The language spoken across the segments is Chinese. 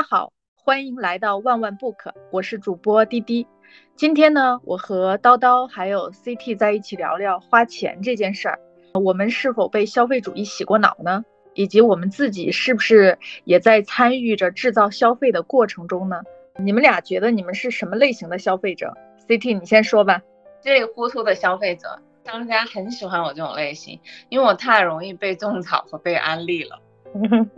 大家好，欢迎来到万万 book，我是主播滴滴。今天呢，我和叨叨还有 CT 在一起聊聊花钱这件事儿。我们是否被消费主义洗过脑呢？以及我们自己是不是也在参与着制造消费的过程中呢？你们俩觉得你们是什么类型的消费者？CT，你先说吧。稀里糊涂的消费者，商家很喜欢我这种类型，因为我太容易被种草和被安利了。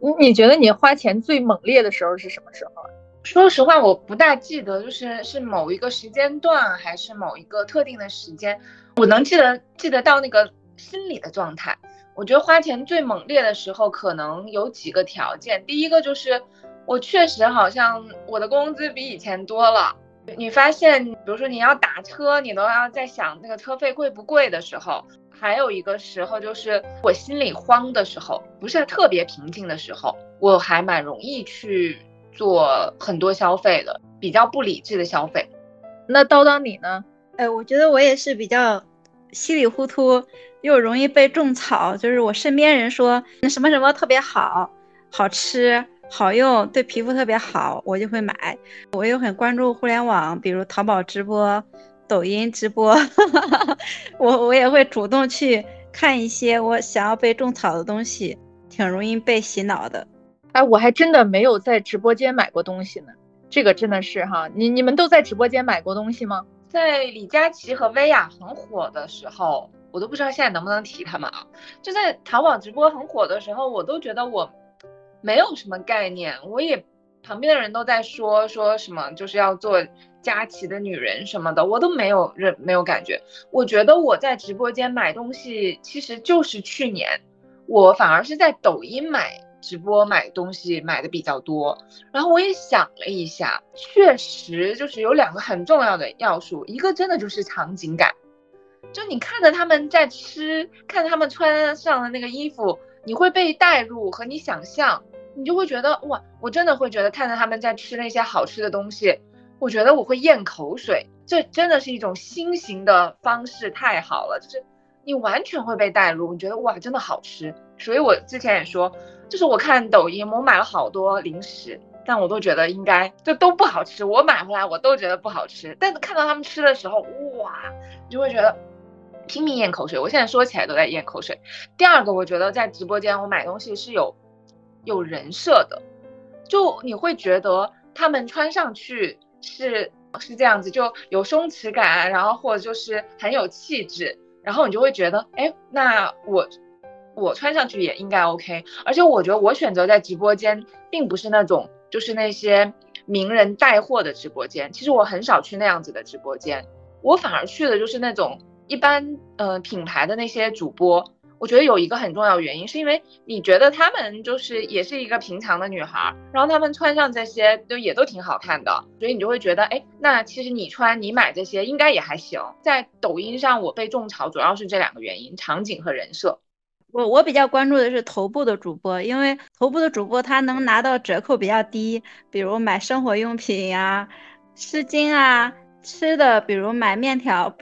你你觉得你花钱最猛烈的时候是什么时候？说实话，我不大记得，就是是某一个时间段，还是某一个特定的时间。我能记得记得到那个心理的状态。我觉得花钱最猛烈的时候，可能有几个条件。第一个就是我确实好像我的工资比以前多了。你发现，比如说你要打车，你都要在想那个车费贵不贵的时候。还有一个时候，就是我心里慌的时候，不是特别平静的时候，我还蛮容易去做很多消费的，比较不理智的消费。那叨叨你呢？哎，我觉得我也是比较稀里糊涂，又容易被种草。就是我身边人说那什么什么特别好，好吃、好用，对皮肤特别好，我就会买。我又很关注互联网，比如淘宝直播。抖音直播，我我也会主动去看一些我想要被种草的东西，挺容易被洗脑的。哎，我还真的没有在直播间买过东西呢，这个真的是哈。你你们都在直播间买过东西吗？在李佳琦和薇娅很火的时候，我都不知道现在能不能提他们啊。就在淘宝直播很火的时候，我都觉得我没有什么概念，我也旁边的人都在说说什么，就是要做。佳琪的女人什么的，我都没有认没有感觉。我觉得我在直播间买东西，其实就是去年，我反而是在抖音买直播买东西买的比较多。然后我也想了一下，确实就是有两个很重要的要素，一个真的就是场景感，就你看着他们在吃，看着他们穿上的那个衣服，你会被带入和你想象，你就会觉得哇，我真的会觉得看着他们在吃那些好吃的东西。我觉得我会咽口水，这真的是一种新型的方式，太好了，就是你完全会被带入，你觉得哇，真的好吃。所以我之前也说，就是我看抖音，我买了好多零食，但我都觉得应该就都不好吃，我买回来我都觉得不好吃，但是看到他们吃的时候，哇，你就会觉得拼命咽口水。我现在说起来都在咽口水。第二个，我觉得在直播间我买东西是有有人设的，就你会觉得他们穿上去。是是这样子，就有松弛感，然后或者就是很有气质，然后你就会觉得，哎，那我我穿上去也应该 OK。而且我觉得我选择在直播间，并不是那种就是那些名人带货的直播间，其实我很少去那样子的直播间，我反而去的就是那种一般呃品牌的那些主播。我觉得有一个很重要原因，是因为你觉得她们就是也是一个平常的女孩，然后她们穿上这些就也都挺好看的，所以你就会觉得，哎，那其实你穿你买这些应该也还行。在抖音上我被种草主要是这两个原因，场景和人设。我我比较关注的是头部的主播，因为头部的主播他能拿到折扣比较低，比如买生活用品呀、湿巾啊、吃的，比如买面条。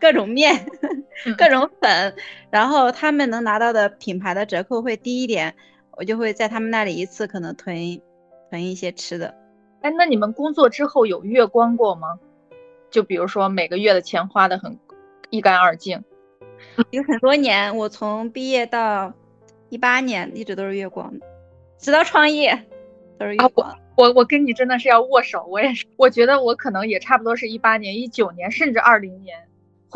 各种面，各种粉，然后他们能拿到的品牌的折扣会低一点，我就会在他们那里一次可能囤囤一些吃的。哎，那你们工作之后有月光过吗？就比如说每个月的钱花的很一干二净。有很多年，我从毕业到一八年一直都是月光的，直到创业都是月光。我我跟你真的是要握手，我也是，我觉得我可能也差不多是一八年、一九年，甚至二零年。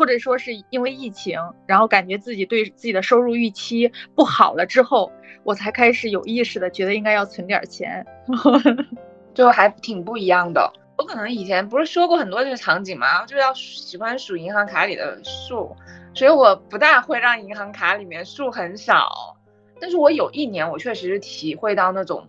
或者说是因为疫情，然后感觉自己对自己的收入预期不好了之后，我才开始有意识的觉得应该要存点钱，就还挺不一样的。我可能以前不是说过很多这个场景嘛，就要喜欢数银行卡里的数，所以我不大会让银行卡里面数很少。但是我有一年，我确实是体会到那种，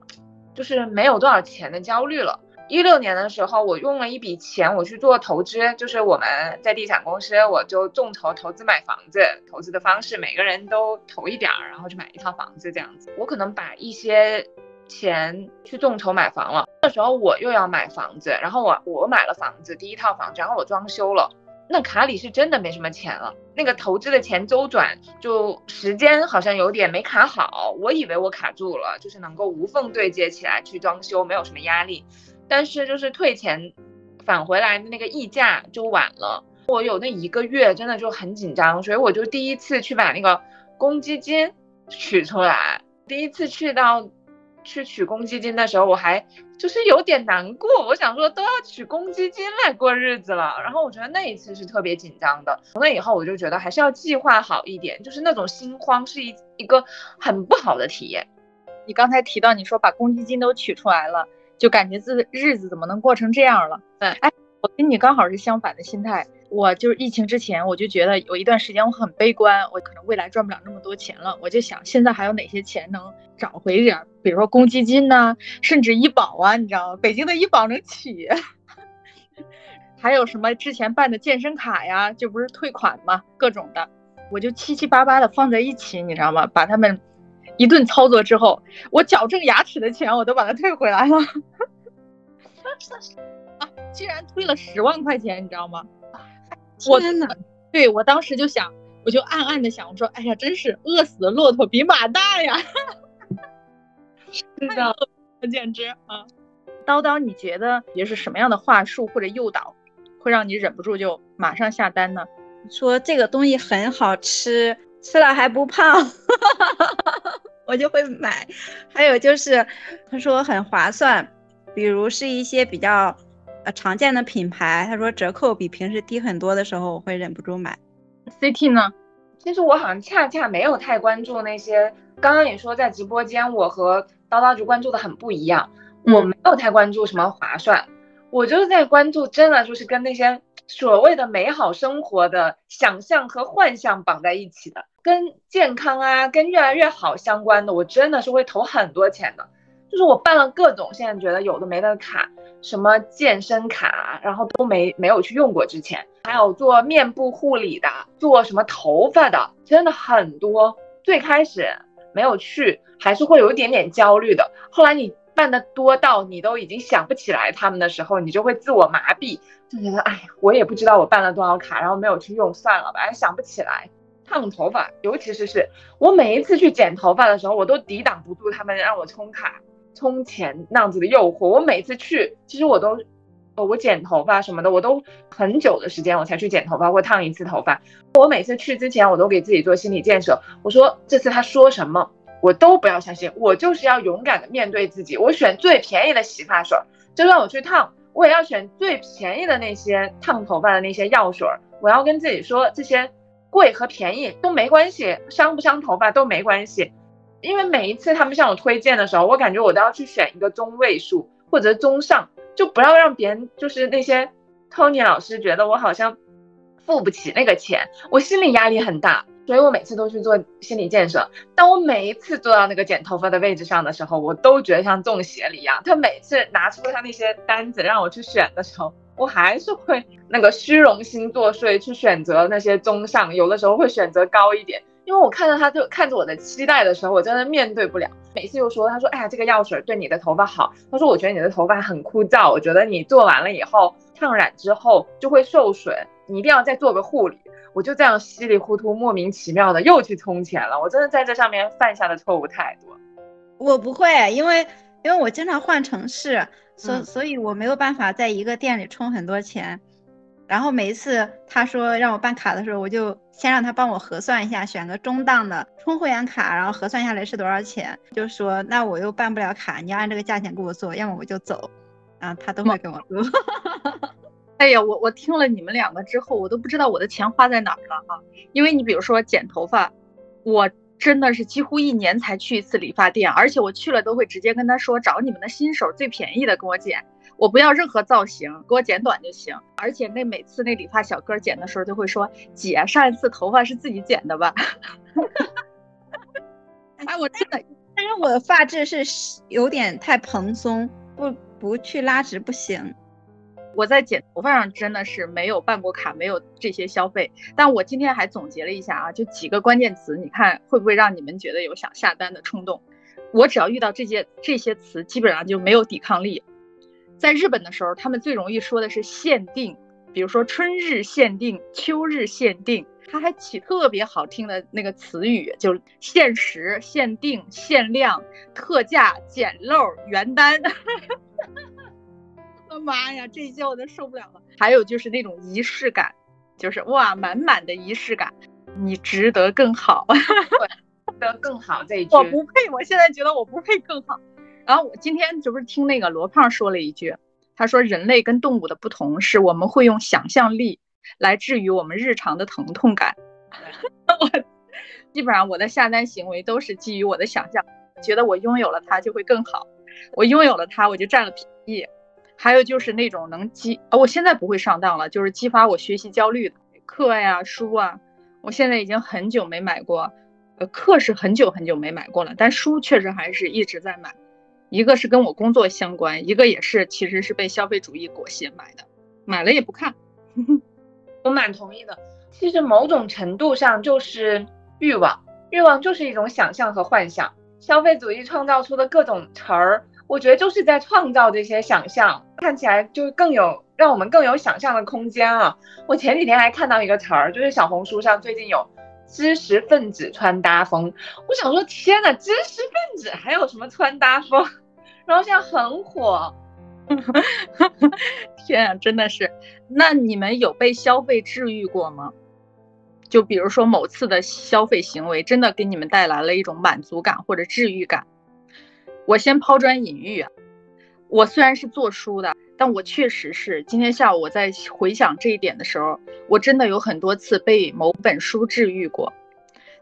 就是没有多少钱的焦虑了。一六年的时候，我用了一笔钱，我去做投资，就是我们在地产公司，我就众筹投资买房子。投资的方式，每个人都投一点儿，然后去买一套房子这样子。我可能把一些钱去众筹买房了。那时候我又要买房子，然后我我买了房子，第一套房子，然后我装修了。那卡里是真的没什么钱了。那个投资的钱周转，就时间好像有点没卡好。我以为我卡住了，就是能够无缝对接起来去装修，没有什么压力。但是就是退钱返回来的那个溢价就晚了。我有那一个月真的就很紧张，所以我就第一次去把那个公积金取出来。第一次去到去取公积金的时候，我还就是有点难过。我想说都要取公积金来过日子了，然后我觉得那一次是特别紧张的。从那以后我就觉得还是要计划好一点，就是那种心慌是一一个很不好的体验。你刚才提到你说把公积金都取出来了，就感觉自日子怎么能过成这样了？对，哎，我跟你刚好是相反的心态。我就是疫情之前，我就觉得有一段时间我很悲观，我可能未来赚不了那么多钱了。我就想现在还有哪些钱能找回点，比如说公积金呐，甚至医保啊，你知道吗？北京的医保能取，还有什么之前办的健身卡呀，就不是退款嘛，各种的，我就七七八八的放在一起，你知道吗？把他们一顿操作之后，我矫正牙齿的钱我都把它退回来了，啊，居然退了十万块钱，你知道吗？我天呐，对我当时就想，我就暗暗的想，我说，哎呀，真是饿死的骆驼比马大呀！是的，简直啊！叨叨，你觉得也是什么样的话术或者诱导，会让你忍不住就马上下单呢？说这个东西很好吃，吃了还不胖，我就会买。还有就是他说很划算，比如是一些比较。呃，常见的品牌，他说折扣比平时低很多的时候，我会忍不住买。CT 呢？其实我好像恰恰没有太关注那些。刚刚也说在直播间，我和叨叨就关注的很不一样。我没有太关注什么划算，我就是在关注真的就是跟那些所谓的美好生活的想象和幻象绑在一起的，跟健康啊，跟越来越好相关的，我真的是会投很多钱的。就是我办了各种，现在觉得有的没的卡。什么健身卡，然后都没没有去用过之前，还有做面部护理的，做什么头发的，真的很多。最开始没有去，还是会有一点点焦虑的。后来你办的多到你都已经想不起来他们的时候，你就会自我麻痹，就觉得哎呀，我也不知道我办了多少卡，然后没有去用，算了吧，想不起来。烫头发，尤其是是我每一次去剪头发的时候，我都抵挡不住他们让我充卡。充钱那样子的诱惑，我每次去，其实我都，呃，我剪头发什么的，我都很久的时间我才去剪头发或烫一次头发。我每次去之前，我都给自己做心理建设，我说这次他说什么，我都不要相信，我就是要勇敢的面对自己。我选最便宜的洗发水，就算我去烫，我也要选最便宜的那些烫头发的那些药水。我要跟自己说，这些贵和便宜都没关系，伤不伤头发都没关系。因为每一次他们向我推荐的时候，我感觉我都要去选一个中位数或者中上，就不要让别人就是那些 Tony 老师觉得我好像付不起那个钱，我心理压力很大，所以我每次都去做心理建设。当我每一次坐到那个剪头发的位置上的时候，我都觉得像中邪了一样。他每次拿出他那些单子让我去选的时候，我还是会那个虚荣心作祟，去选择那些中上，有的时候会选择高一点。因为我看到他就看着我的期待的时候，我真的面对不了。每次又说，他说：“哎呀，这个药水对你的头发好。”他说：“我觉得你的头发很枯燥，我觉得你做完了以后烫染之后就会受损，你一定要再做个护理。”我就这样稀里糊涂、莫名其妙的又去充钱了。我真的在这上面犯下的错误太多。我不会，因为因为我经常换城市，所所以我没有办法在一个店里充很多钱。然后每一次他说让我办卡的时候，我就先让他帮我核算一下，选个中档的充会员卡，然后核算下来是多少钱，就说那我又办不了卡，你要按这个价钱给我做，要么我就走。啊，他都会跟我做。哎呀，我我听了你们两个之后，我都不知道我的钱花在哪儿了啊！因为你比如说剪头发，我真的是几乎一年才去一次理发店，而且我去了都会直接跟他说找你们的新手最便宜的给我剪。我不要任何造型，给我剪短就行。而且那每次那理发小哥剪的时候，就会说：“姐，上一次头发是自己剪的吧？” 哎，我真的，但是我的发质是有点太蓬松，不不去拉直不行。我在剪头发上真的是没有办过卡，没有这些消费。但我今天还总结了一下啊，就几个关键词，你看会不会让你们觉得有想下单的冲动？我只要遇到这些这些词，基本上就没有抵抗力。在日本的时候，他们最容易说的是限定比如说春日限定、秋日限定，它还起特别好听的那个词语，就限时、限定、限量、特价、捡漏、原单。妈呀，这些我都受不了了。还有就是那种仪式感，就是哇，满满的仪式感，你值得更好，值得更好这一句。我不配，我现在觉得我不配更好。然后我今天这不是听那个罗胖说了一句，他说人类跟动物的不同是我们会用想象力来治愈我们日常的疼痛感。我基本上我的下单行为都是基于我的想象，觉得我拥有了它就会更好，我拥有了它我就占了便宜。还有就是那种能激，我现在不会上当了，就是激发我学习焦虑的课呀、书啊，我现在已经很久没买过，呃，课是很久很久没买过了，但书确实还是一直在买。一个是跟我工作相关，一个也是其实是被消费主义裹挟买的，买了也不看。我蛮同意的，其实某种程度上就是欲望，欲望就是一种想象和幻想。消费主义创造出的各种词儿，我觉得就是在创造这些想象，看起来就更有让我们更有想象的空间啊。我前几天还看到一个词儿，就是小红书上最近有知识分子穿搭风，我想说天呐，知识分子还有什么穿搭风？然后现在很火，天啊，真的是。那你们有被消费治愈过吗？就比如说某次的消费行为，真的给你们带来了一种满足感或者治愈感。我先抛砖引玉啊，我虽然是做书的，但我确实是今天下午我在回想这一点的时候，我真的有很多次被某本书治愈过。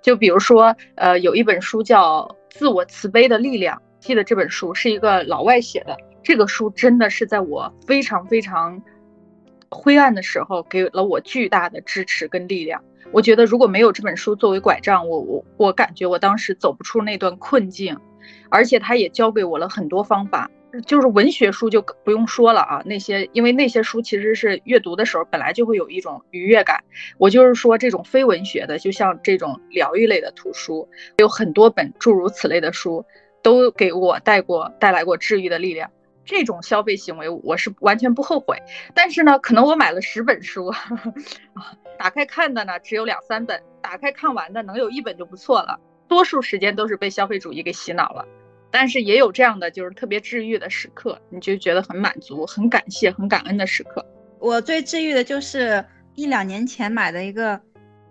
就比如说，呃，有一本书叫《自我慈悲的力量》。记得这本书是一个老外写的，这个书真的是在我非常非常灰暗的时候，给了我巨大的支持跟力量。我觉得如果没有这本书作为拐杖，我我我感觉我当时走不出那段困境。而且他也教给我了很多方法，就是文学书就不用说了啊，那些因为那些书其实是阅读的时候本来就会有一种愉悦感。我就是说这种非文学的，就像这种疗愈类的图书，有很多本诸如此类的书。都给我带过带来过治愈的力量，这种消费行为我是完全不后悔。但是呢，可能我买了十本书，打开看的呢只有两三本，打开看完的能有一本就不错了。多数时间都是被消费主义给洗脑了，但是也有这样的就是特别治愈的时刻，你就觉得很满足、很感谢、很感恩的时刻。我最治愈的就是一两年前买的一个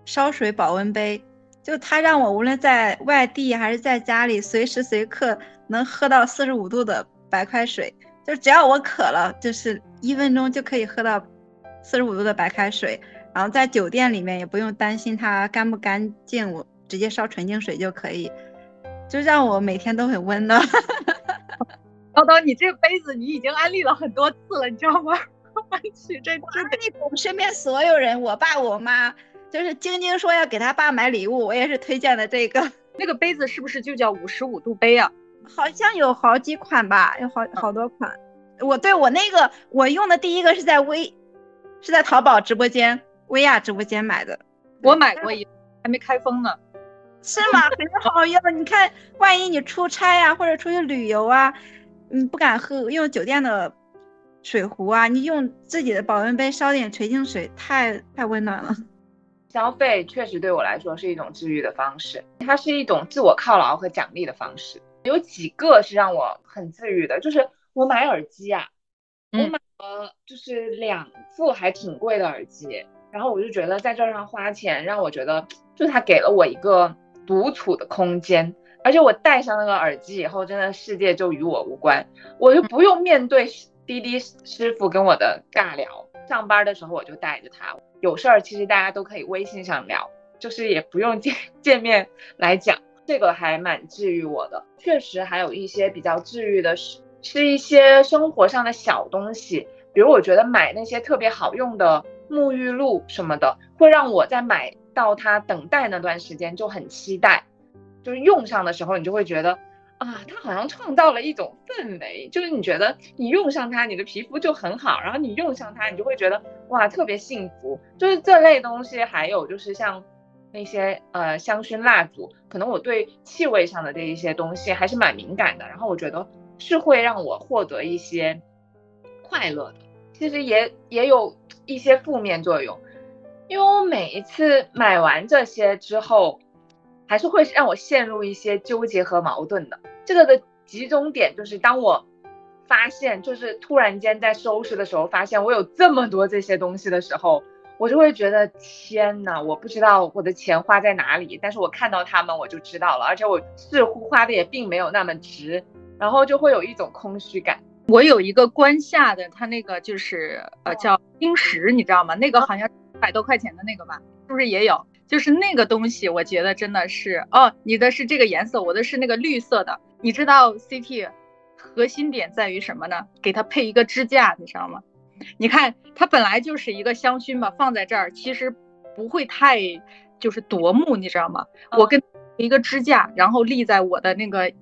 烧水保温杯。就它让我无论在外地还是在家里，随时随刻能喝到四十五度的白开水。就只要我渴了，就是一分钟就可以喝到四十五度的白开水。然后在酒店里面也不用担心它干不干净，我直接烧纯净水就可以，就让我每天都很温暖。叨叨，你这杯子你已经安利了很多次了，你知道吗？我去，这这得我们身边所有人，我爸我妈。就是晶晶说要给他爸买礼物，我也是推荐的这个。那个杯子是不是就叫五十五度杯啊？好像有好几款吧，有好好多款。我对我那个我用的第一个是在微，是在淘宝直播间、薇娅直播间买的。我买过一，还没开封呢。是吗？很好用。你看，万一你出差呀，或者出去旅游啊，你不敢喝用酒店的水壶啊，你用自己的保温杯烧点纯净水，太太温暖了。消费确实对我来说是一种治愈的方式，它是一种自我犒劳和奖励的方式。有几个是让我很治愈的，就是我买耳机啊，我买了就是两副还挺贵的耳机，然后我就觉得在这上花钱让我觉得，就是它给了我一个独处的空间，而且我戴上那个耳机以后，真的世界就与我无关，我就不用面对滴滴师傅跟我的尬聊。上班的时候我就带着它。有事儿其实大家都可以微信上聊，就是也不用见见面来讲，这个还蛮治愈我的。确实还有一些比较治愈的是，是一些生活上的小东西，比如我觉得买那些特别好用的沐浴露什么的，会让我在买到它等待那段时间就很期待，就是用上的时候你就会觉得。啊，它好像创造了一种氛围，就是你觉得你用上它，你的皮肤就很好，然后你用上它，你就会觉得哇，特别幸福。就是这类东西，还有就是像那些呃香薰蜡烛，可能我对气味上的这一些东西还是蛮敏感的，然后我觉得是会让我获得一些快乐的。其实也也有一些负面作用，因为我每一次买完这些之后，还是会让我陷入一些纠结和矛盾的。这个的集中点就是当我发现，就是突然间在收拾的时候，发现我有这么多这些东西的时候，我就会觉得天呐，我不知道我的钱花在哪里，但是我看到他们我就知道了，而且我似乎花的也并没有那么值，然后就会有一种空虚感。我有一个关下的，他那个就是呃叫冰石，你知道吗？那个好像百多块钱的那个吧，是不是也有？就是那个东西，我觉得真的是哦，你的是这个颜色，我的是那个绿色的。你知道 CT 核心点在于什么呢？给它配一个支架，你知道吗？你看它本来就是一个香薰吧，放在这儿其实不会太就是夺目，你知道吗？我跟一个支架，然后立在我的那个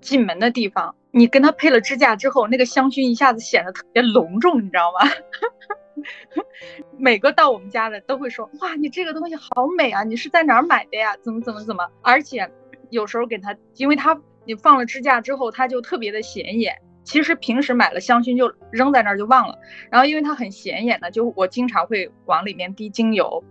进门的地方。你跟它配了支架之后，那个香薰一下子显得特别隆重，你知道吗？每个到我们家的都会说：“哇，你这个东西好美啊！你是在哪儿买的呀？怎么怎么怎么？”而且有时候给它，因为它你放了支架之后，它就特别的显眼。其实平时买了香薰就扔在那儿就忘了，然后因为它很显眼的，就我经常会往里面滴精油，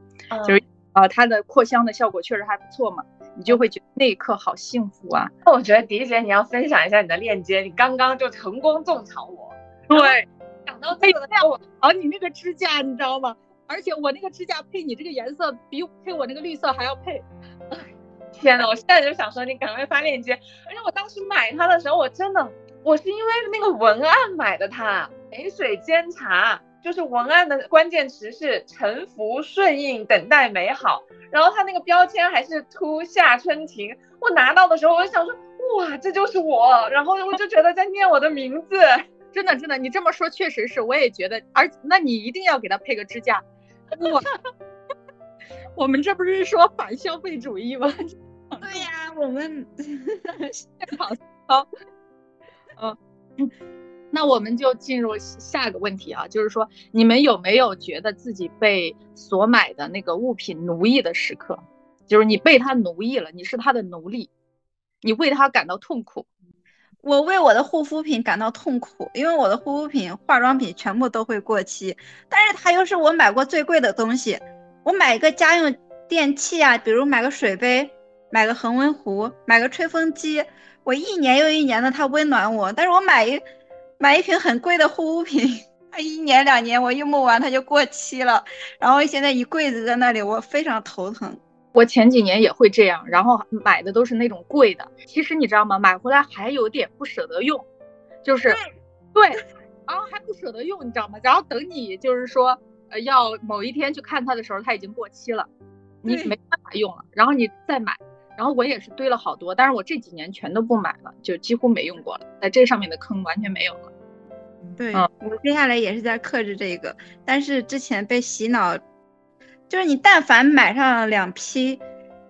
就是啊，它的扩香的效果确实还不错嘛。你就会觉得那一刻好幸福啊！那我觉得迪姐你要分享一下你的链接，你刚刚就成功种草我。对，讲到这个的时候，哦，你那个支架你知道吗？而且我那个支架配你这个颜色，比配我那个绿色还要配。天呐，我现在就想说你赶快发链接。而且我当时买它的时候，我真的，我是因为那个文案买的它，梅水煎茶。就是文案的关键词是沉浮顺应等待美好，然后它那个标签还是初夏春庭。我拿到的时候，我就想说，哇，这就是我。然后我就觉得在念我的名字，真的真的，你这么说确实是，我也觉得。而那你一定要给他配个支架。我，我们这不是说反消费主义吗？对呀，我们好好，嗯。那我们就进入下一个问题啊，就是说你们有没有觉得自己被所买的那个物品奴役的时刻？就是你被他奴役了，你是他的奴隶，你为他感到痛苦。我为我的护肤品感到痛苦，因为我的护肤品、化妆品全部都会过期，但是它又是我买过最贵的东西。我买一个家用电器啊，比如买个水杯、买个恒温壶、买个吹风机，我一年又一年的它温暖我，但是我买一。买一瓶很贵的护肤品，它一年两年我用不完，它就过期了。然后现在一柜子在那里，我非常头疼。我前几年也会这样，然后买的都是那种贵的。其实你知道吗？买回来还有点不舍得用，就是对，然后还不舍得用，你知道吗？然后等你就是说，呃，要某一天去看它的时候，它已经过期了，你没办法用了，然后你再买。然后我也是堆了好多，但是我这几年全都不买了，就几乎没用过了，在这上面的坑完全没有了。对，我接下来也是在克制这个，但是之前被洗脑，就是你但凡买上两批，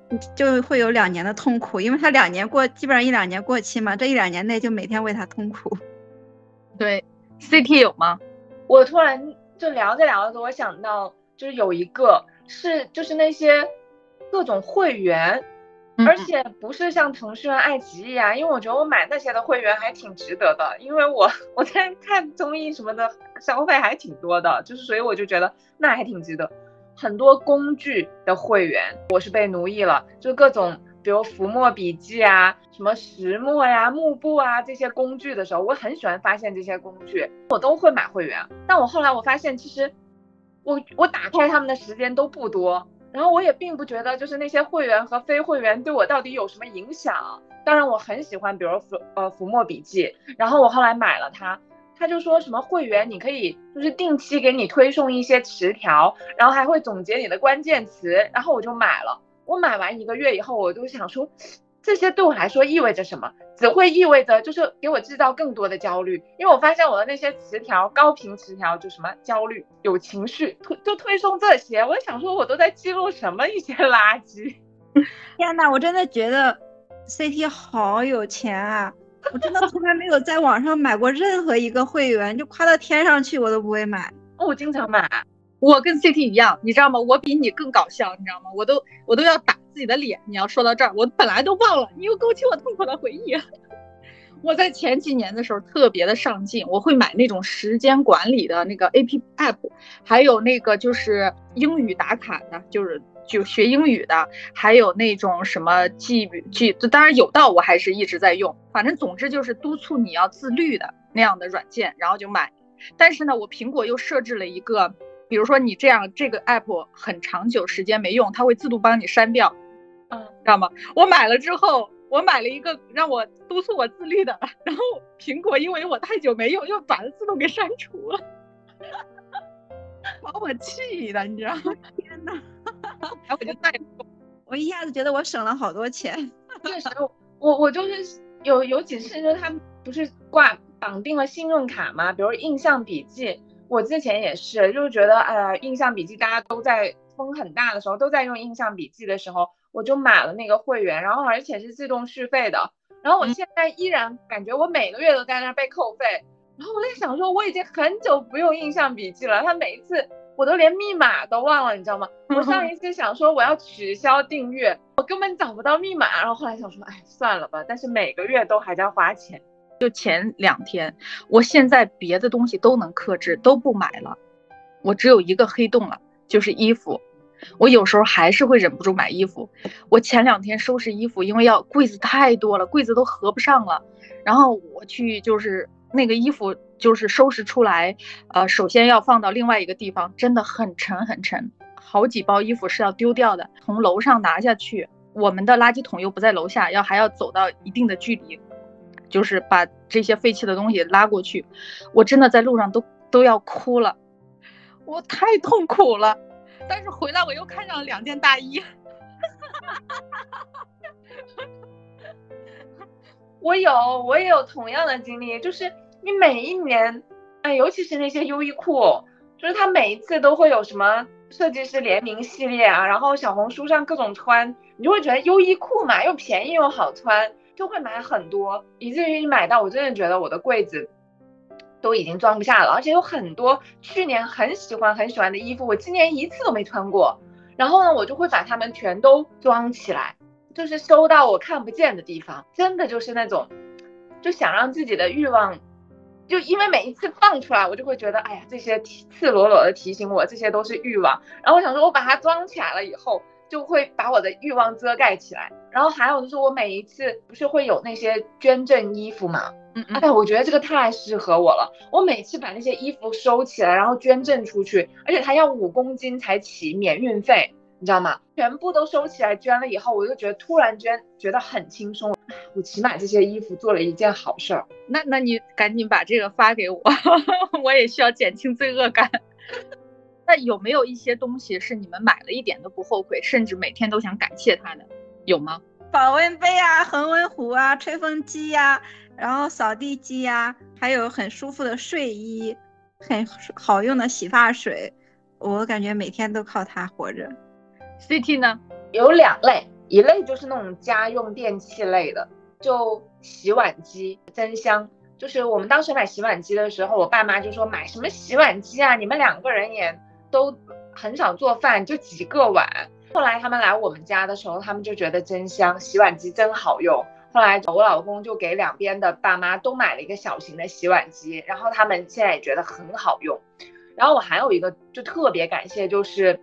你就会有两年的痛苦，因为它两年过，基本上一两年过期嘛，这一两年内就每天为它痛苦。对，CT 有吗？我突然就聊着聊着，我想到就是有一个是就是那些各种会员。而且不是像腾讯、爱奇艺啊，因为我觉得我买那些的会员还挺值得的，因为我 我在看综艺什么的消费还挺多的，就是所以我就觉得那还挺值得。很多工具的会员，我是被奴役了，就各种比如浮墨笔记啊、什么石墨呀、幕布啊这些工具的时候，我很喜欢发现这些工具，我都会买会员。但我后来我发现，其实我我打开他们的时间都不多。然后我也并不觉得，就是那些会员和非会员对我到底有什么影响。当然我很喜欢，比如浮呃浮墨笔记，然后我后来买了它，他就说什么会员你可以就是定期给你推送一些词条，然后还会总结你的关键词，然后我就买了。我买完一个月以后，我就想说。这些对我来说意味着什么？只会意味着就是给我制造更多的焦虑，因为我发现我的那些词条高频词条就什么焦虑、有情绪，推就推送这些。我想说，我都在记录什么一些垃圾？天呐，我真的觉得 CT 好有钱啊！我真的从来没有在网上买过任何一个会员，就夸到天上去我都不会买。我经常买。我跟 CT 一样，你知道吗？我比你更搞笑，你知道吗？我都我都要打自己的脸。你要说到这儿，我本来都忘了，你又勾起我痛苦的回忆。我在前几年的时候特别的上进，我会买那种时间管理的那个 A P P App，还有那个就是英语打卡的，就是就学英语的，还有那种什么记记，当然有道我还是一直在用，反正总之就是督促你要自律的那样的软件，然后就买。但是呢，我苹果又设置了一个，比如说你这样这个 App 很长久时间没用，它会自动帮你删掉，嗯，知道吗？我买了之后。我买了一个让我督促我自律的，然后苹果因为我太久没用，又把它自动给删除了，把我气的，你知道吗？天呐，然后我就再也不，我一下子觉得我省了好多钱。确实，我我就是有有几次，就是他们不是挂绑定了信用卡嘛，比如印象笔记，我之前也是，就是觉得呃，印象笔记大家都在风很大的时候，都在用印象笔记的时候。我就买了那个会员，然后而且是自动续费的，然后我现在依然感觉我每个月都在那被扣费，然后我在想说我已经很久不用印象笔记了，它每一次我都连密码都忘了，你知道吗？我上 一次想说我要取消订阅，我根本找不到密码，然后后来想说，哎，算了吧，但是每个月都还在花钱。就前两天，我现在别的东西都能克制，都不买了，我只有一个黑洞了，就是衣服。我有时候还是会忍不住买衣服。我前两天收拾衣服，因为要柜子太多了，柜子都合不上了。然后我去就是那个衣服就是收拾出来，呃，首先要放到另外一个地方，真的很沉很沉，好几包衣服是要丢掉的。从楼上拿下去，我们的垃圾桶又不在楼下，要还要走到一定的距离，就是把这些废弃的东西拉过去。我真的在路上都都要哭了，我太痛苦了。但是回来我又看上了两件大衣，我有我也有同样的经历，就是你每一年，哎，尤其是那些优衣库，就是它每一次都会有什么设计师联名系列啊，然后小红书上各种穿，你就会觉得优衣库嘛又便宜又好穿，就会买很多，以至于你买到我真的觉得我的柜子。都已经装不下了，而且有很多去年很喜欢很喜欢的衣服，我今年一次都没穿过。然后呢，我就会把它们全都装起来，就是收到我看不见的地方。真的就是那种，就想让自己的欲望，就因为每一次放出来，我就会觉得，哎呀，这些赤裸裸的提醒我，这些都是欲望。然后我想说，我把它装起来了以后。就会把我的欲望遮盖起来，然后还有就是我每一次不是会有那些捐赠衣服嘛，嗯嗯，哎，我觉得这个太适合我了。我每次把那些衣服收起来，然后捐赠出去，而且它要五公斤才起，免运费，你知道吗？全部都收起来捐了以后，我就觉得突然间觉得很轻松，我起码这些衣服做了一件好事儿。那那你赶紧把这个发给我，我也需要减轻罪恶感。那有没有一些东西是你们买了一点都不后悔，甚至每天都想感谢它的？有吗？保温杯啊，恒温壶啊，吹风机呀，然后扫地机呀，还有很舒服的睡衣，很好用的洗发水，我感觉每天都靠它活着。CT 呢？有两类，一类就是那种家用电器类的，就洗碗机、蒸箱。就是我们当时买洗碗机的时候，我爸妈就说买什么洗碗机啊，你们两个人也。都很少做饭，就几个碗。后来他们来我们家的时候，他们就觉得真香，洗碗机真好用。后来我老公就给两边的爸妈都买了一个小型的洗碗机，然后他们现在也觉得很好用。然后我还有一个就特别感谢，就是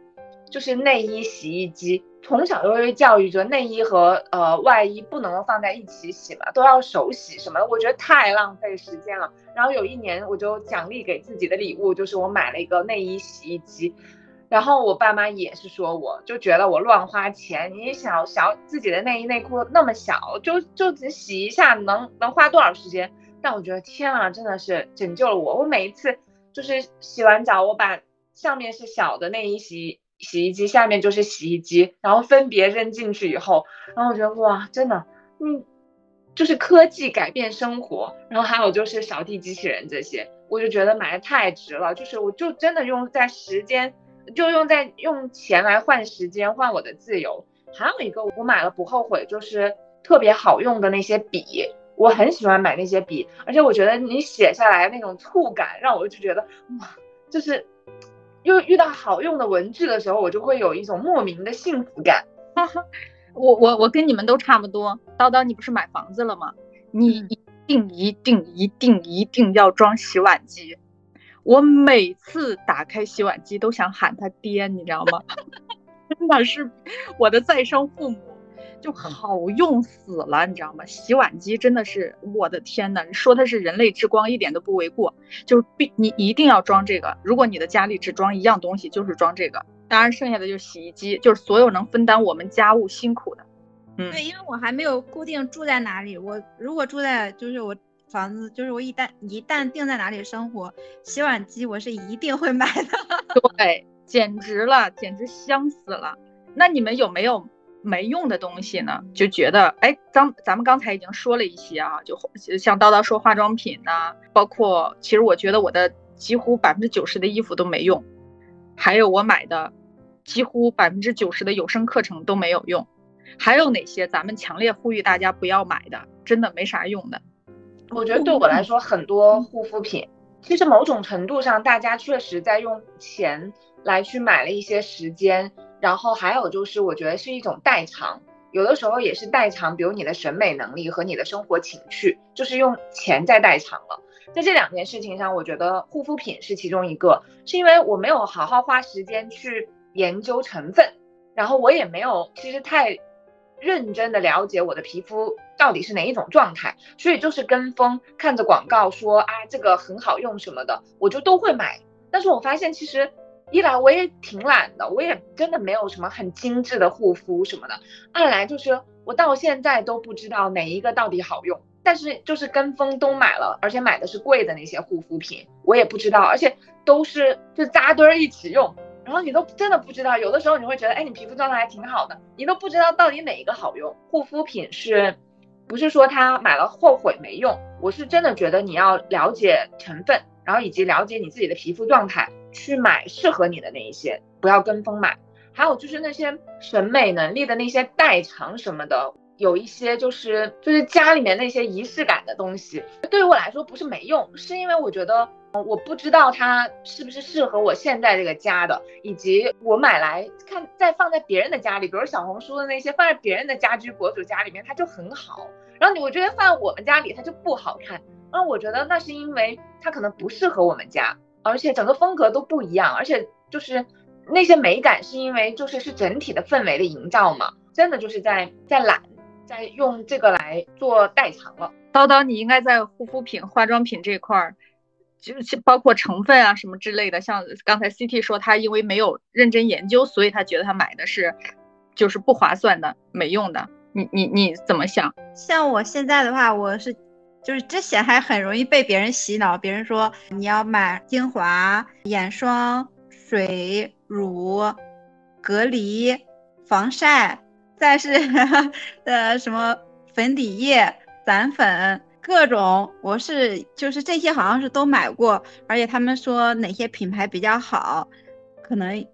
就是内衣洗衣机。从小就被教育着内衣和呃外衣不能放在一起洗嘛，都要手洗什么的，我觉得太浪费时间了。然后有一年我就奖励给自己的礼物就是我买了一个内衣洗衣机，然后我爸妈也是说我就觉得我乱花钱。你想小自己的内衣内裤那么小，就就只洗一下能能花多少时间？但我觉得天啊，真的是拯救了我。我每一次就是洗完澡，我把上面是小的内衣洗。洗衣机下面就是洗衣机，然后分别扔进去以后，然后我觉得哇，真的，嗯，就是科技改变生活。然后还有就是扫地机器人这些，我就觉得买的太值了。就是我就真的用在时间，就用在用钱来换时间，换我的自由。还有一个我买了不后悔，就是特别好用的那些笔，我很喜欢买那些笔，而且我觉得你写下来那种触感，让我就觉得哇，就是。又遇到好用的文具的时候，我就会有一种莫名的幸福感。我我我跟你们都差不多。叨叨，你不是买房子了吗？你一定一定一定一定要装洗碗机。我每次打开洗碗机都想喊他爹，你知道吗？真的是我的再生父母，就好用死了，你知道吗？洗碗机真的是我的天呐，说它是人类之光一点都不为过。就是必你一定要装这个，如果你的家里只装一样东西，就是装这个。当然剩下的就是洗衣机，就是所有能分担我们家务辛苦的。嗯，对，因为我还没有固定住在哪里，我如果住在就是我。房子就是我一旦一旦定在哪里生活，洗碗机我是一定会买的。对，简直了，简直香死了。那你们有没有没用的东西呢？就觉得，哎，刚咱们刚才已经说了一些啊，就像叨叨说化妆品呐，包括其实我觉得我的几乎百分之九十的衣服都没用，还有我买的几乎百分之九十的有声课程都没有用，还有哪些咱们强烈呼吁大家不要买的，真的没啥用的。我觉得对我来说，很多护肤品，其实某种程度上，大家确实在用钱来去买了一些时间，然后还有就是，我觉得是一种代偿，有的时候也是代偿，比如你的审美能力和你的生活情趣，就是用钱在代偿了。在这两件事情上，我觉得护肤品是其中一个，是因为我没有好好花时间去研究成分，然后我也没有其实太。认真的了解我的皮肤到底是哪一种状态，所以就是跟风看着广告说啊这个很好用什么的，我就都会买。但是我发现其实一来我也挺懒的，我也真的没有什么很精致的护肤什么的；二来就是我到现在都不知道哪一个到底好用，但是就是跟风都买了，而且买的是贵的那些护肤品，我也不知道，而且都是就扎堆儿一起用。然后你都真的不知道，有的时候你会觉得，哎，你皮肤状态还挺好的，你都不知道到底哪一个好用。护肤品是，不是说它买了后悔没用？我是真的觉得你要了解成分，然后以及了解你自己的皮肤状态，去买适合你的那一些，不要跟风买。还有就是那些审美能力的那些代偿什么的。有一些就是就是家里面那些仪式感的东西，对于我来说不是没用，是因为我觉得我不知道它是不是适合我现在这个家的，以及我买来看再放在别人的家里，比如小红书的那些放在别人的家居博主家里面，它就很好。然后你我觉得放在我们家里它就不好看，那我觉得那是因为它可能不适合我们家，而且整个风格都不一样，而且就是那些美感是因为就是是整体的氛围的营造嘛，真的就是在在懒。在用这个来做代偿了。叨叨，你应该在护肤品、化妆品这块儿，就是包括成分啊什么之类的。像刚才 CT 说，他因为没有认真研究，所以他觉得他买的是就是不划算的、没用的。你你你怎么想？像我现在的话，我是就是之前还很容易被别人洗脑，别人说你要买精华、眼霜、水乳、隔离、防晒。再是 呃什么粉底液、散粉各种，我是就是这些好像是都买过，而且他们说哪些品牌比较好，可能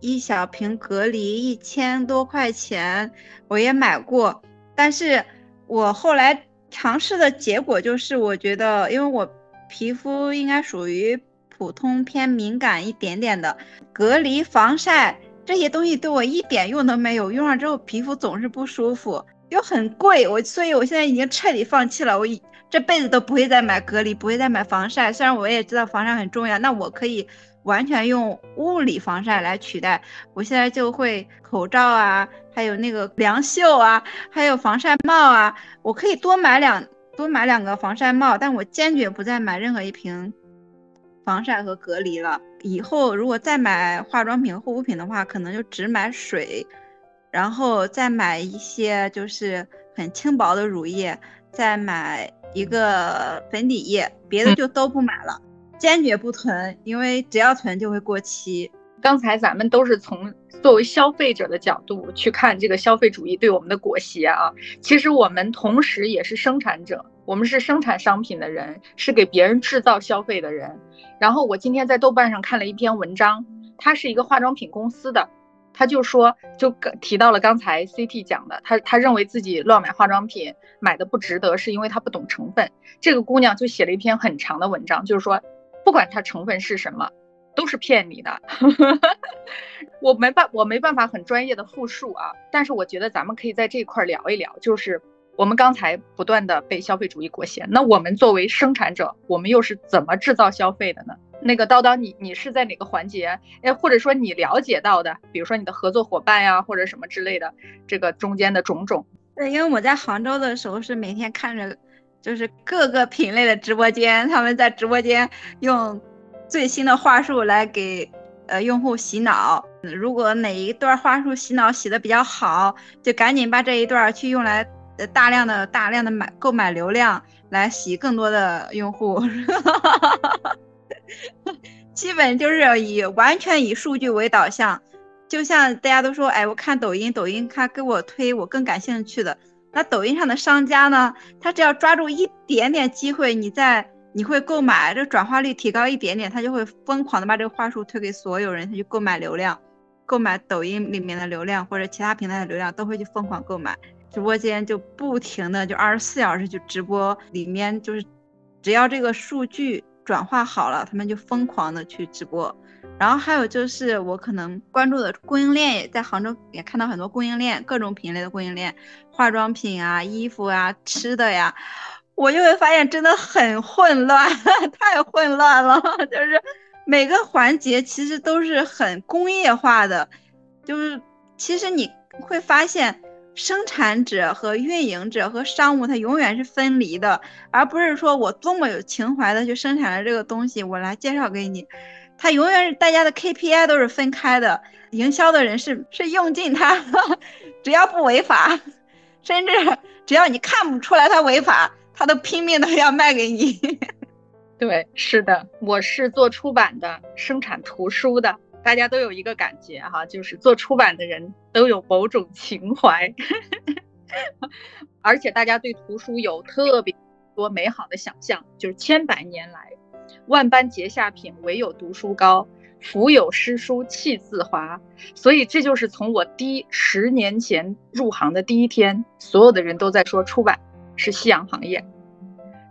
一小瓶隔离一千多块钱，我也买过，但是我后来尝试的结果就是，我觉得因为我皮肤应该属于普通偏敏感一点点的，隔离防晒。这些东西对我一点用都没有，用上之后皮肤总是不舒服，又很贵，我所以我现在已经彻底放弃了，我这辈子都不会再买隔离，不会再买防晒。虽然我也知道防晒很重要，那我可以完全用物理防晒来取代。我现在就会口罩啊，还有那个凉袖啊，还有防晒帽啊，我可以多买两多买两个防晒帽，但我坚决不再买任何一瓶。防晒和隔离了以后，如果再买化妆品、护肤品的话，可能就只买水，然后再买一些就是很轻薄的乳液，再买一个粉底液，别的就都不买了，坚决不囤，因为只要囤就会过期。刚才咱们都是从作为消费者的角度去看这个消费主义对我们的裹挟啊，其实我们同时也是生产者。我们是生产商品的人，是给别人制造消费的人。然后我今天在豆瓣上看了一篇文章，他是一个化妆品公司的，他就说，就提到了刚才 CT 讲的，他他认为自己乱买化妆品，买的不值得，是因为他不懂成分。这个姑娘就写了一篇很长的文章，就是说，不管它成分是什么，都是骗你的。我没办我没办法很专业的复述啊，但是我觉得咱们可以在这块聊一聊，就是。我们刚才不断的被消费主义裹挟，那我们作为生产者，我们又是怎么制造消费的呢？那个叨叨，你你是在哪个环节？哎，或者说你了解到的，比如说你的合作伙伴呀，或者什么之类的，这个中间的种种。对，因为我在杭州的时候是每天看着，就是各个品类的直播间，他们在直播间用最新的话术来给呃用户洗脑。如果哪一段话术洗脑洗的比较好，就赶紧把这一段去用来呃大量的大量的买购买流量，来洗更多的用户。基本就是以完全以数据为导向，就像大家都说，哎，我看抖音，抖音他给我推我更感兴趣的。那抖音上的商家呢，他只要抓住一点点机会，你在你会购买，这转化率提高一点点，他就会疯狂的把这个话术推给所有人，他去购买流量，购买抖音里面的流量或者其他平台的流量，都会去疯狂购买。直播间就不停的就二十四小时去直播，里面就是只要这个数据。转化好了，他们就疯狂的去直播，然后还有就是我可能关注的供应链，也在杭州也看到很多供应链，各种品类的供应链，化妆品啊、衣服啊、吃的呀，我就会发现真的很混乱，太混乱了，就是每个环节其实都是很工业化的，就是其实你会发现。生产者和运营者和商务，它永远是分离的，而不是说我多么有情怀的去生产了这个东西，我来介绍给你。它永远是大家的 KPI 都是分开的。营销的人是是用尽它，只要不违法，甚至只要你看不出来它违法，他都拼命的要卖给你。对，是的，我是做出版的，生产图书的。大家都有一个感觉哈，就是做出版的人都有某种情怀，而且大家对图书有特别多美好的想象。就是千百年来，万般皆下品，唯有读书高。腹有诗书气自华。所以这就是从我第十年前入行的第一天，所有的人都在说出版是夕阳行业。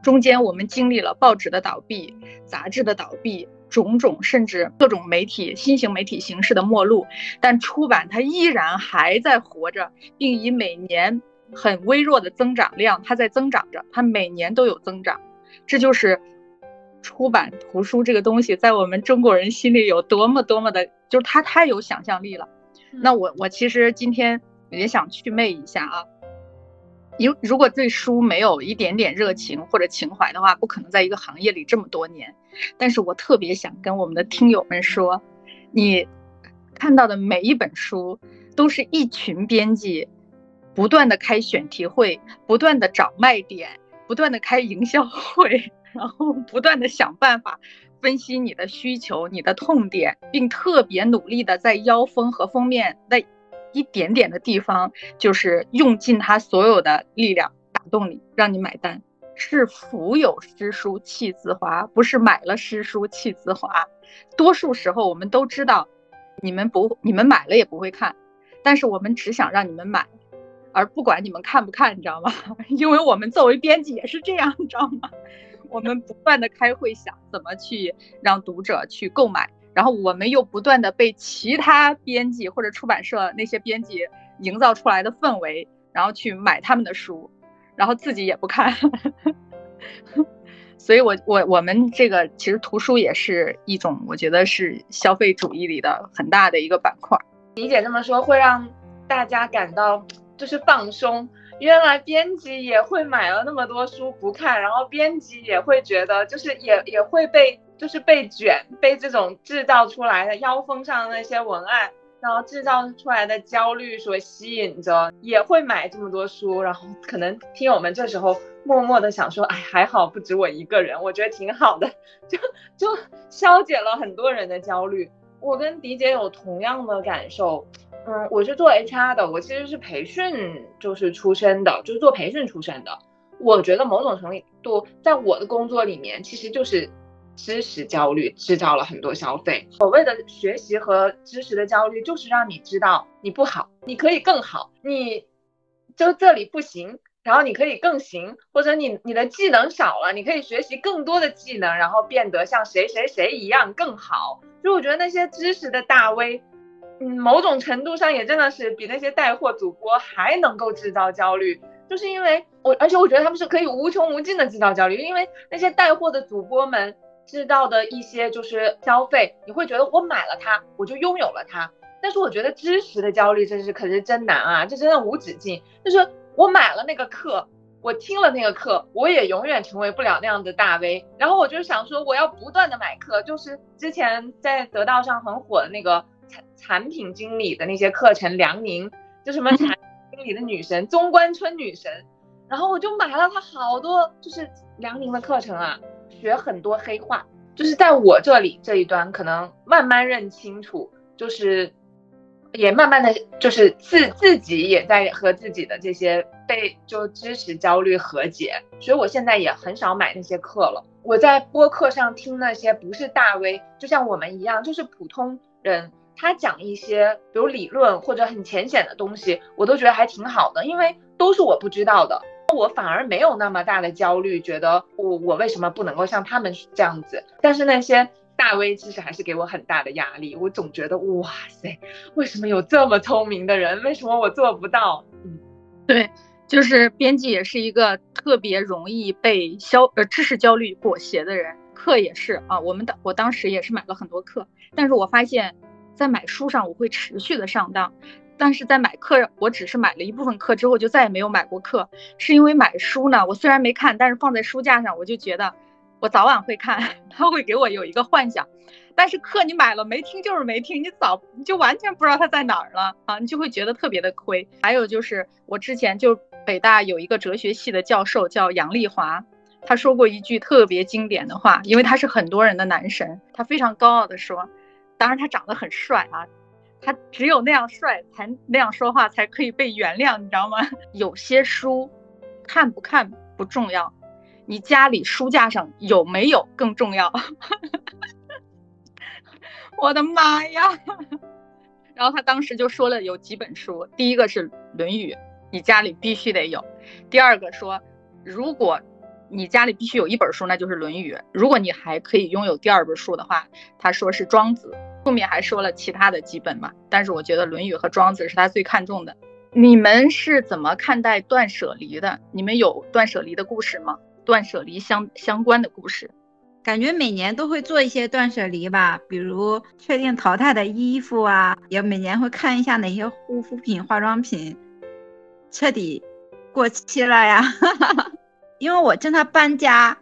中间我们经历了报纸的倒闭，杂志的倒闭。种种甚至各种媒体新型媒体形式的末路，但出版它依然还在活着，并以每年很微弱的增长量，它在增长着，它每年都有增长。这就是出版图书这个东西在我们中国人心里有多么多么的，就是它太有想象力了。那我我其实今天也想祛魅一下啊。如如果对书没有一点点热情或者情怀的话，不可能在一个行业里这么多年。但是我特别想跟我们的听友们说，你看到的每一本书，都是一群编辑不断的开选题会，不断的找卖点，不断的开营销会，然后不断的想办法分析你的需求、你的痛点，并特别努力的在腰封和封面那。一点点的地方，就是用尽他所有的力量打动你，让你买单。是腹有诗书气自华，不是买了诗书气自华。多数时候我们都知道，你们不，你们买了也不会看，但是我们只想让你们买，而不管你们看不看，你知道吗？因为我们作为编辑也是这样，你知道吗？我们不断的开会想怎么去让读者去购买。然后我们又不断的被其他编辑或者出版社那些编辑营造出来的氛围，然后去买他们的书，然后自己也不看。所以，我我我们这个其实图书也是一种，我觉得是消费主义里的很大的一个板块。理解这么说会让大家感到就是放松，原来编辑也会买了那么多书不看，然后编辑也会觉得就是也也会被。就是被卷，被这种制造出来的腰封上的那些文案，然后制造出来的焦虑所吸引着，也会买这么多书。然后可能听友们这时候默默的想说，哎，还好不止我一个人，我觉得挺好的，就就消解了很多人的焦虑。我跟迪姐有同样的感受，嗯，我是做 HR 的，我其实是培训就是出身的，就是做培训出身的。我觉得某种程度，在我的工作里面，其实就是。知识焦虑制造了很多消费。所谓的学习和知识的焦虑，就是让你知道你不好，你可以更好，你就这里不行，然后你可以更行，或者你你的技能少了，你可以学习更多的技能，然后变得像谁谁谁一样更好。就我觉得那些知识的大 V，嗯，某种程度上也真的是比那些带货主播还能够制造焦虑。就是因为我，而且我觉得他们是可以无穷无尽的制造焦虑，因为那些带货的主播们知道的一些就是消费，你会觉得我买了它，我就拥有了它。但是我觉得知识的焦虑，这是可是真难啊，这真的无止境。就是我买了那个课，我听了那个课，我也永远成为不了那样的大 V。然后我就想说，我要不断的买课，就是之前在得道上很火的那个产产品经理的那些课程，梁宁，就什么产品经理的女神，中关村女神。然后我就买了她好多，就是梁宁的课程啊，学很多黑话，就是在我这里这一端，可能慢慢认清楚，就是。也慢慢的就是自自己也在和自己的这些被就知识焦虑和解，所以我现在也很少买那些课了。我在播客上听那些不是大 V，就像我们一样，就是普通人，他讲一些比如理论或者很浅显的东西，我都觉得还挺好的，因为都是我不知道的，我反而没有那么大的焦虑，觉得我我为什么不能够像他们这样子？但是那些。大 V 其实还是给我很大的压力，我总觉得哇塞，为什么有这么聪明的人，为什么我做不到？嗯，对，就是编辑也是一个特别容易被消呃知识焦虑裹挟的人，课也是啊，我们的我当时也是买了很多课，但是我发现，在买书上我会持续的上当，但是在买课，我只是买了一部分课之后就再也没有买过课，是因为买书呢，我虽然没看，但是放在书架上，我就觉得。我早晚会看，他会给我有一个幻想，但是课你买了没听就是没听，你早你就完全不知道它在哪儿了啊，你就会觉得特别的亏。还有就是我之前就北大有一个哲学系的教授叫杨丽华，他说过一句特别经典的话，因为他是很多人的男神，他非常高傲的说，当然他长得很帅啊，他只有那样帅才那样说话才可以被原谅，你知道吗？有些书看不看不重要。你家里书架上有没有更重要？我的妈呀！然后他当时就说了有几本书，第一个是《论语》，你家里必须得有；第二个说，如果你家里必须有一本书，那就是《论语》。如果你还可以拥有第二本书的话，他说是《庄子》。后面还说了其他的几本嘛，但是我觉得《论语》和《庄子》是他最看重的。你们是怎么看待断舍离的？你们有断舍离的故事吗？断舍离相相关的故事，感觉每年都会做一些断舍离吧，比如确定淘汰的衣服啊，也每年会看一下哪些护肤品、化妆品彻底过期了呀。因为我经常搬家，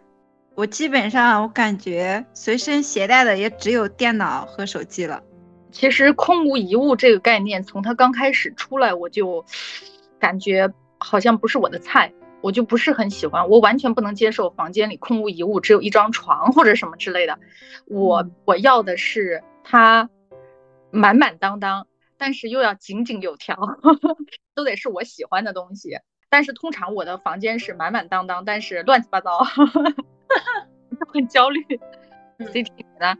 我基本上我感觉随身携带的也只有电脑和手机了。其实空无一物这个概念，从它刚开始出来，我就感觉好像不是我的菜。我就不是很喜欢，我完全不能接受房间里空无一物，只有一张床或者什么之类的。我我要的是它满满当当，但是又要井井有条，都得是我喜欢的东西。但是通常我的房间是满满当当，但是乱七八糟，很焦虑。C T 呢？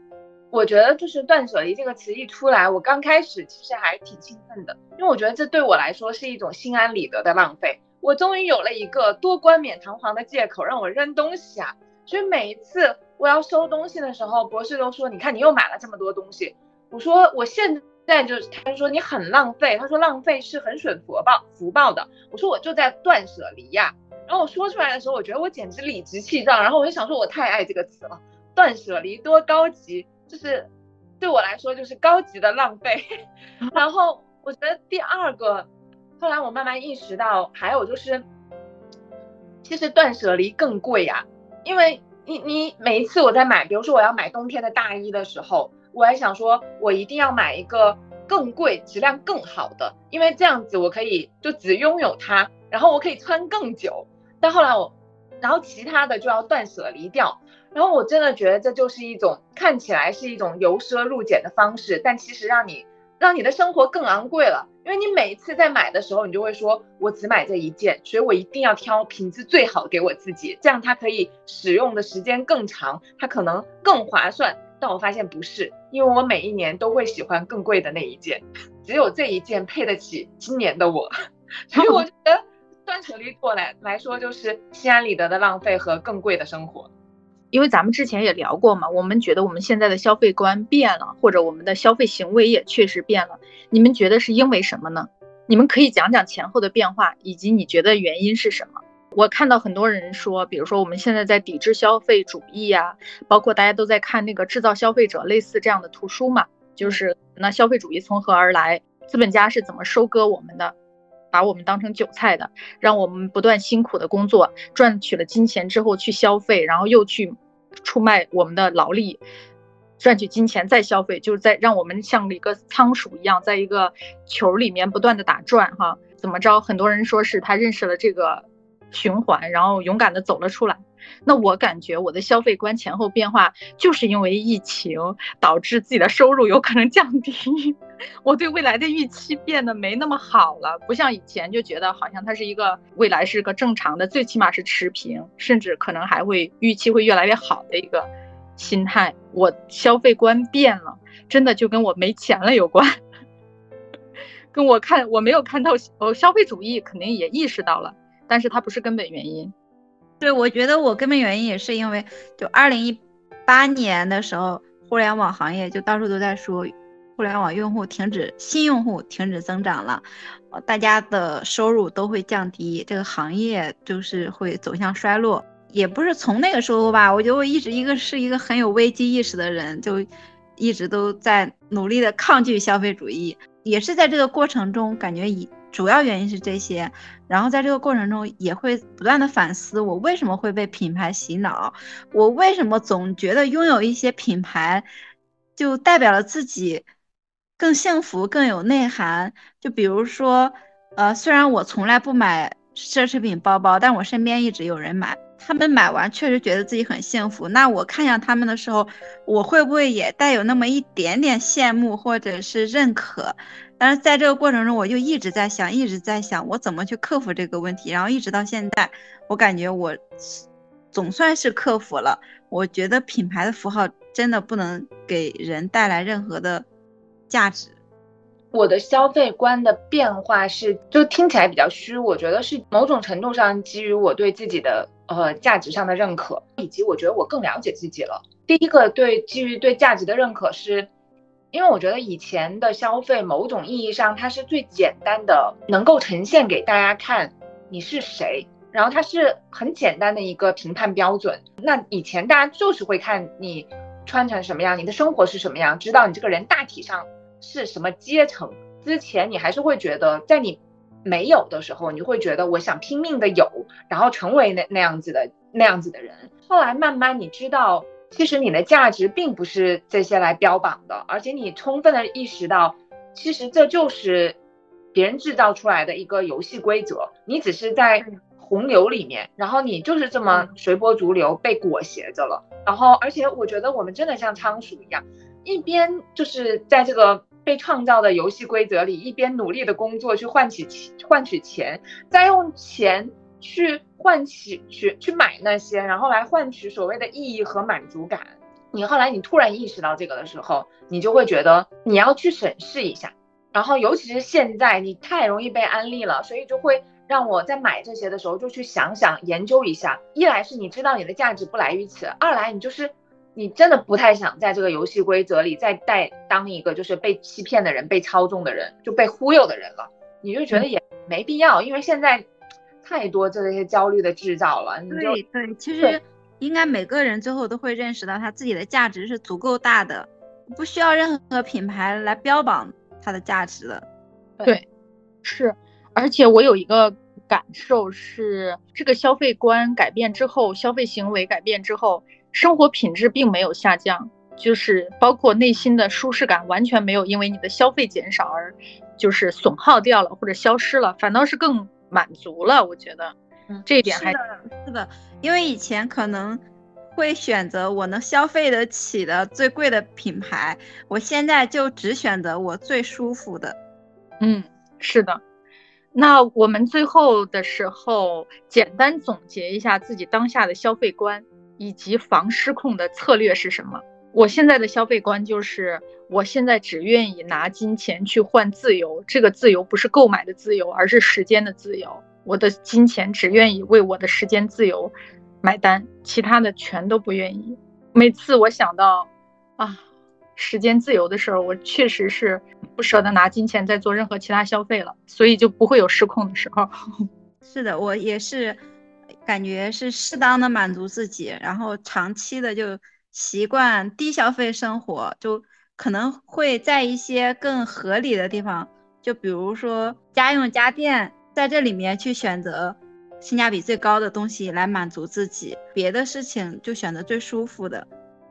我觉得就是断舍离这个词一出来，我刚开始其实还挺兴奋的，因为我觉得这对我来说是一种心安理得的浪费。我终于有了一个多冠冕堂皇的借口让我扔东西啊！所以每一次我要收东西的时候，博士都说：“你看你又买了这么多东西。”我说：“我现在就是……”他就说：“你很浪费。”他说：“浪费是很损福报福报的。”我说：“我就在断舍离呀。”然后我说出来的时候，我觉得我简直理直气壮。然后我就想说，我太爱这个词了，断舍离多高级，就是对我来说就是高级的浪费。然后我觉得第二个。后来我慢慢意识到，还有就是，其实断舍离更贵呀，因为你你每一次我在买，比如说我要买冬天的大衣的时候，我还想说，我一定要买一个更贵、质量更好的，因为这样子我可以就只拥有它，然后我可以穿更久。但后来我，然后其他的就要断舍离掉，然后我真的觉得这就是一种看起来是一种由奢入俭的方式，但其实让你。让你的生活更昂贵了，因为你每一次在买的时候，你就会说，我只买这一件，所以我一定要挑品质最好给我自己，这样它可以使用的时间更长，它可能更划算。但我发现不是，因为我每一年都会喜欢更贵的那一件，只有这一件配得起今年的我，所以我觉得断舍离对我来来说就是心安理得的浪费和更贵的生活。因为咱们之前也聊过嘛，我们觉得我们现在的消费观变了，或者我们的消费行为也确实变了。你们觉得是因为什么呢？你们可以讲讲前后的变化，以及你觉得原因是什么？我看到很多人说，比如说我们现在在抵制消费主义呀，包括大家都在看那个制造消费者类似这样的图书嘛，就是那消费主义从何而来，资本家是怎么收割我们的，把我们当成韭菜的，让我们不断辛苦的工作，赚取了金钱之后去消费，然后又去出卖我们的劳力，赚取金钱再消费，就是在让我们像一个仓鼠一样，在一个球里面不断的打转哈，怎么着？很多人说是他认识了这个。循环，然后勇敢的走了出来。那我感觉我的消费观前后变化，就是因为疫情导致自己的收入有可能降低，我对未来的预期变得没那么好了。不像以前就觉得好像它是一个未来是个正常的，最起码是持平，甚至可能还会预期会越来越好的一个心态。我消费观变了，真的就跟我没钱了有关，跟我看我没有看到哦，消费主义肯定也意识到了。但是它不是根本原因，对我觉得我根本原因也是因为，就二零一八年的时候，互联网行业就到处都在说，互联网用户停止新用户停止增长了，大家的收入都会降低，这个行业就是会走向衰落。也不是从那个时候吧，我觉得我一直一个是一个很有危机意识的人，就一直都在努力的抗拒消费主义，也是在这个过程中感觉以。主要原因是这些，然后在这个过程中也会不断的反思，我为什么会被品牌洗脑？我为什么总觉得拥有一些品牌，就代表了自己更幸福、更有内涵？就比如说，呃，虽然我从来不买奢侈品包包，但我身边一直有人买，他们买完确实觉得自己很幸福。那我看向他们的时候，我会不会也带有那么一点点羡慕或者是认可？但是在这个过程中，我就一直在想，一直在想我怎么去克服这个问题。然后一直到现在，我感觉我总算是克服了。我觉得品牌的符号真的不能给人带来任何的价值。我的消费观的变化是，就听起来比较虚。我觉得是某种程度上基于我对自己的呃价值上的认可，以及我觉得我更了解自己了。第一个对基于对价值的认可是。因为我觉得以前的消费，某种意义上它是最简单的，能够呈现给大家看你是谁，然后它是很简单的一个评判标准。那以前大家就是会看你穿成什么样，你的生活是什么样，知道你这个人大体上是什么阶层。之前你还是会觉得，在你没有的时候，你会觉得我想拼命的有，然后成为那那样子的那样子的人。后来慢慢你知道。其实你的价值并不是这些来标榜的，而且你充分的意识到，其实这就是别人制造出来的一个游戏规则，你只是在洪流里面，然后你就是这么随波逐流被裹挟着了。然后，而且我觉得我们真的像仓鼠一样，一边就是在这个被创造的游戏规则里，一边努力的工作去换取，换取钱，再用钱。去换取去去买那些，然后来换取所谓的意义和满足感。你后来你突然意识到这个的时候，你就会觉得你要去审视一下。然后尤其是现在，你太容易被安利了，所以就会让我在买这些的时候就去想想研究一下。一来是你知道你的价值不来于此，二来你就是你真的不太想在这个游戏规则里再带当一个就是被欺骗的人、被操纵的人、就被忽悠的人了。你就觉得也没必要，因为现在。太多这些焦虑的制造了，对对，其实应该每个人最后都会认识到他自己的价值是足够大的，不需要任何品牌来标榜他的价值的。对，是，而且我有一个感受是，这个消费观改变之后，消费行为改变之后，生活品质并没有下降，就是包括内心的舒适感完全没有因为你的消费减少而就是损耗掉了或者消失了，反倒是更。满足了，我觉得，这一点还是的，因为以前可能会选择我能消费得起的最贵的品牌，我现在就只选择我最舒服的。嗯，是的。那我们最后的时候简单总结一下自己当下的消费观以及防失控的策略是什么？我现在的消费观就是，我现在只愿意拿金钱去换自由。这个自由不是购买的自由，而是时间的自由。我的金钱只愿意为我的时间自由买单，其他的全都不愿意。每次我想到啊，时间自由的时候，我确实是不舍得拿金钱再做任何其他消费了，所以就不会有失控的时候。是的，我也是，感觉是适当的满足自己，然后长期的就习惯低消费生活，就可能会在一些更合理的地方，就比如说家用家电，在这里面去选择性价比最高的东西来满足自己，别的事情就选择最舒服的。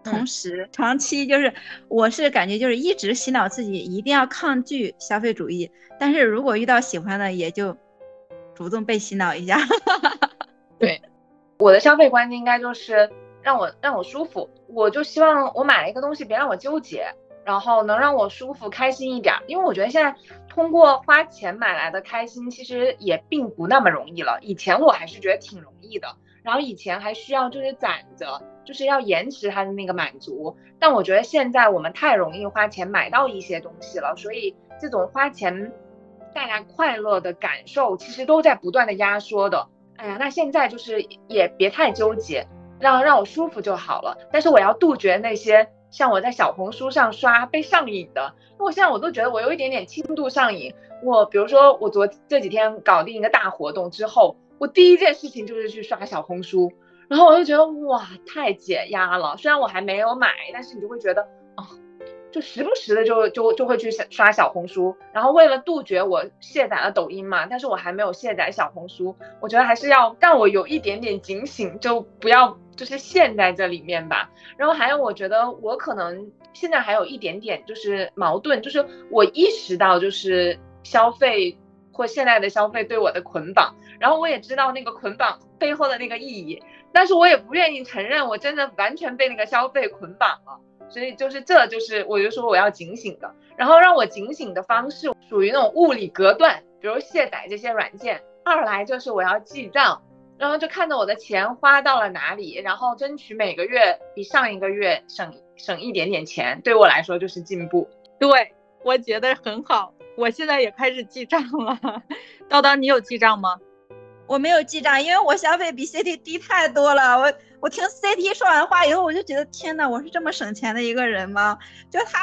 同时，长期就是我是感觉就是一直洗脑自己一定要抗拒消费主义，但是如果遇到喜欢的，也就主动被洗脑一下。对，我的消费观念应该就是让我让我舒服，我就希望我买了一个东西别让我纠结，然后能让我舒服开心一点。因为我觉得现在通过花钱买来的开心，其实也并不那么容易了。以前我还是觉得挺容易的。然后以前还需要就是攒着，就是要延迟它的那个满足。但我觉得现在我们太容易花钱买到一些东西了，所以这种花钱带来快乐的感受，其实都在不断的压缩的。哎呀，那现在就是也别太纠结，让让我舒服就好了。但是我要杜绝那些像我在小红书上刷被上瘾的，因为我现在我都觉得我有一点点轻度上瘾。我比如说我昨这几天搞定一个大活动之后。我第一件事情就是去刷小红书，然后我就觉得哇，太解压了。虽然我还没有买，但是你就会觉得啊，就时不时的就就就会去刷小红书。然后为了杜绝我卸载了抖音嘛，但是我还没有卸载小红书。我觉得还是要让我有一点点警醒，就不要就是陷在这里面吧。然后还有，我觉得我可能现在还有一点点就是矛盾，就是我意识到就是消费。或现在的消费对我的捆绑，然后我也知道那个捆绑背后的那个意义，但是我也不愿意承认我真的完全被那个消费捆绑了，所以就是这就是我就说我要警醒的，然后让我警醒的方式属于那种物理隔断，比如卸载这些软件；二来就是我要记账，然后就看着我的钱花到了哪里，然后争取每个月比上一个月省省一点点钱，对我来说就是进步。对我觉得很好。我现在也开始记账了，叨叨，你有记账吗？我没有记账，因为我消费比 CT 低太多了。我我听 CT 说完话以后，我就觉得天呐，我是这么省钱的一个人吗？就他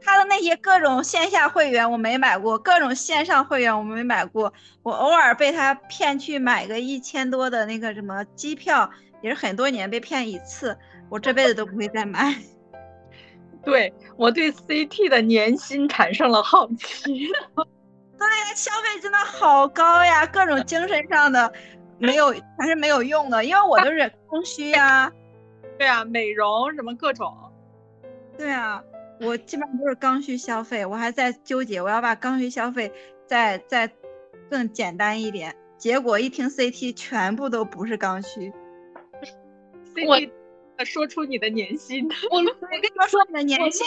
他的那些各种线下会员我没买过，各种线上会员我没买过，我偶尔被他骗去买个一千多的那个什么机票，也是很多年被骗一次，我这辈子都不会再买。对我对 CT 的年薪产生了好奇，对呀，消费真的好高呀，各种精神上的没有还是没有用的，因为我都是刚需呀，对啊，美容什么各种，对啊，我基本上都是刚需消费，我还在纠结我要把刚需消费再再更简单一点，结果一听 CT 全部都不是刚需，CT。说出你的年薪，我跟你们说你的年薪。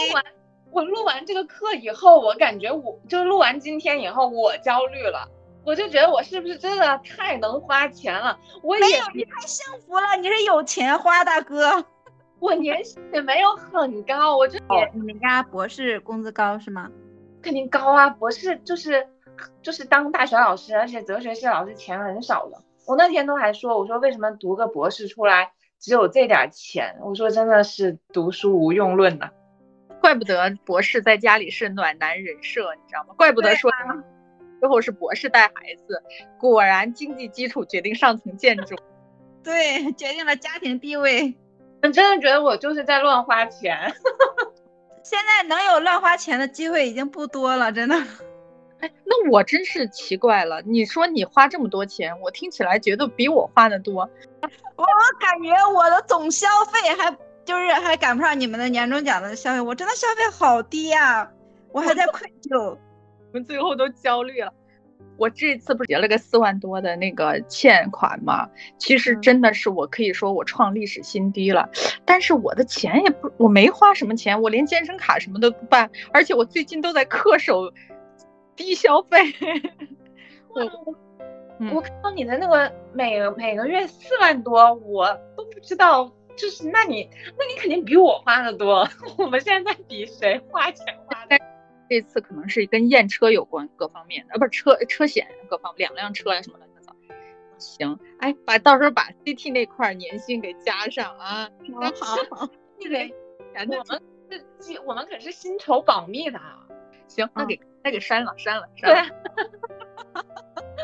我录完这个课以后，我感觉我就录完今天以后，我焦虑了，我就觉得我是不是真的太能花钱了？我也有你太幸福了，你是有钱花大哥。我年薪也没有很高，我就你们家博士工资高是吗？肯定高啊，博士就是就是当大学老师，而且哲学系老师钱很少的。我那天都还说，我说为什么读个博士出来？只有这点钱，我说真的是读书无用论呐，怪不得博士在家里是暖男人设，你知道吗？怪不得说最后是博士带孩子，果然经济基础决定上层建筑，对，决定了家庭地位。我真的觉得我就是在乱花钱，现在能有乱花钱的机会已经不多了，真的。哎，那我真是奇怪了。你说你花这么多钱，我听起来觉得比我花的多。我感觉我的总消费还就是还赶不上你们的年终奖的消费，我真的消费好低呀，我还在愧疚。我们最后都焦虑了。我这次不是结了个四万多的那个欠款吗？其实真的是我可以说我创历史新低了。但是我的钱也不，我没花什么钱，我连健身卡什么都不办，而且我最近都在恪守。低消费，我我看到你的那个每每个月四万多，我都不知道，就是那你那你肯定比我花的多。我们现在比谁花钱花的？这次可能是跟验车有关，各方面的，啊，不是车车险各方两辆车呀什么的。行，哎，把到时候把 CT 那块年薪给加上啊。好好，这个我们是我们可是薪酬保密的。啊行，那给。那给删了，删了，对删了。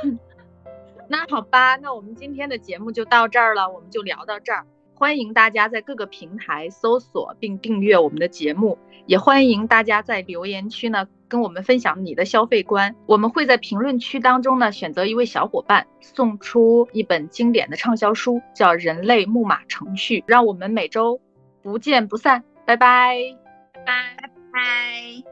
那好吧，那我们今天的节目就到这儿了，我们就聊到这儿。欢迎大家在各个平台搜索并订阅我们的节目，也欢迎大家在留言区呢跟我们分享你的消费观。我们会在评论区当中呢选择一位小伙伴，送出一本经典的畅销书，叫《人类木马程序》。让我们每周不见不散，拜拜。拜拜。拜。